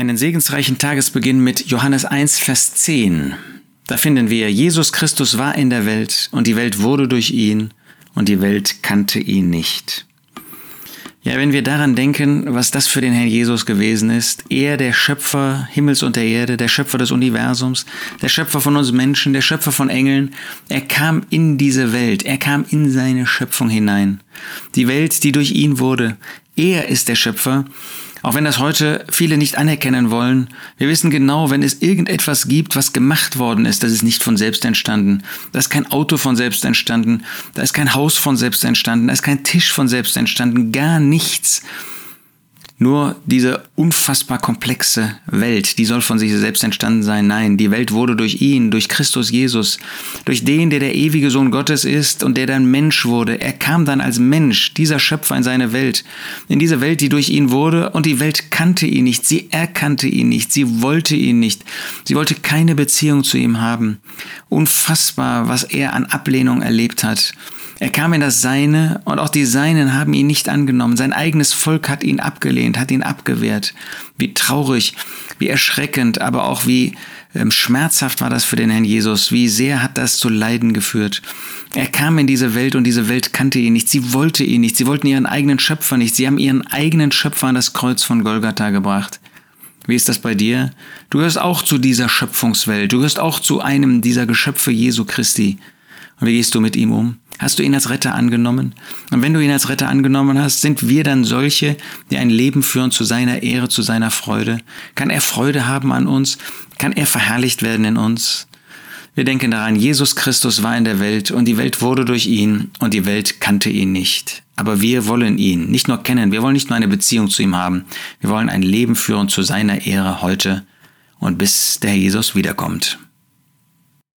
einen segensreichen Tagesbeginn mit Johannes 1, Vers 10. Da finden wir, Jesus Christus war in der Welt und die Welt wurde durch ihn und die Welt kannte ihn nicht. Ja, wenn wir daran denken, was das für den Herrn Jesus gewesen ist, er der Schöpfer Himmels und der Erde, der Schöpfer des Universums, der Schöpfer von uns Menschen, der Schöpfer von Engeln, er kam in diese Welt, er kam in seine Schöpfung hinein. Die Welt, die durch ihn wurde, er ist der Schöpfer auch wenn das heute viele nicht anerkennen wollen, wir wissen genau, wenn es irgendetwas gibt, was gemacht worden ist, das ist nicht von selbst entstanden. Da ist kein Auto von selbst entstanden, da ist kein Haus von selbst entstanden, da ist kein Tisch von selbst entstanden, gar nichts. Nur diese unfassbar komplexe Welt, die soll von sich selbst entstanden sein. Nein, die Welt wurde durch ihn, durch Christus Jesus, durch den, der der ewige Sohn Gottes ist und der dann Mensch wurde. Er kam dann als Mensch, dieser Schöpfer in seine Welt, in diese Welt, die durch ihn wurde und die Welt kannte ihn nicht, sie erkannte ihn nicht, sie wollte ihn nicht, sie wollte keine Beziehung zu ihm haben. Unfassbar, was er an Ablehnung erlebt hat. Er kam in das Seine und auch die Seinen haben ihn nicht angenommen. Sein eigenes Volk hat ihn abgelehnt, hat ihn abgewehrt. Wie traurig, wie erschreckend, aber auch wie ähm, schmerzhaft war das für den Herrn Jesus. Wie sehr hat das zu Leiden geführt. Er kam in diese Welt und diese Welt kannte ihn nicht. Sie wollte ihn nicht. Sie wollten ihren eigenen Schöpfer nicht. Sie haben ihren eigenen Schöpfer an das Kreuz von Golgatha gebracht. Wie ist das bei dir? Du gehörst auch zu dieser Schöpfungswelt. Du gehörst auch zu einem dieser Geschöpfe Jesu Christi. Und wie gehst du mit ihm um? Hast du ihn als Retter angenommen? Und wenn du ihn als Retter angenommen hast, sind wir dann solche, die ein Leben führen zu seiner Ehre, zu seiner Freude? Kann er Freude haben an uns? Kann er verherrlicht werden in uns? Wir denken daran, Jesus Christus war in der Welt und die Welt wurde durch ihn und die Welt kannte ihn nicht. Aber wir wollen ihn nicht nur kennen, wir wollen nicht nur eine Beziehung zu ihm haben, wir wollen ein Leben führen zu seiner Ehre heute und bis der Jesus wiederkommt.